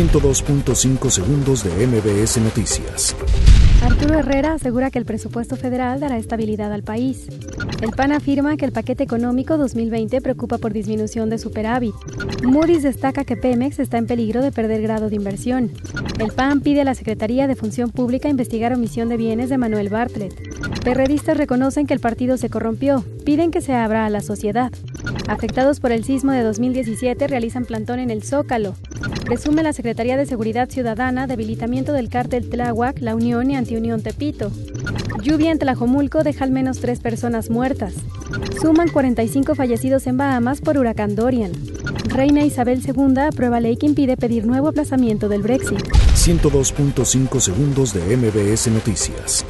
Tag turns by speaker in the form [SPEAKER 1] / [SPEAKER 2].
[SPEAKER 1] 102.5 segundos de MBS Noticias.
[SPEAKER 2] Arturo Herrera asegura que el presupuesto federal dará estabilidad al país. El PAN afirma que el paquete económico 2020 preocupa por disminución de superávit. Moody's destaca que Pemex está en peligro de perder grado de inversión. El PAN pide a la Secretaría de Función Pública investigar omisión de bienes de Manuel Bartlett. Perredistas reconocen que el partido se corrompió, piden que se abra a la sociedad. Afectados por el sismo de 2017 realizan plantón en el Zócalo. Presume la Secretaría de Seguridad Ciudadana debilitamiento del cártel Tláhuac, La Unión y Antiunión Tepito. Lluvia en Tlajomulco deja al menos tres personas muertas. Suman 45 fallecidos en Bahamas por huracán Dorian. Reina Isabel II aprueba ley que impide pedir nuevo aplazamiento del Brexit.
[SPEAKER 1] 102.5 segundos de MBS Noticias.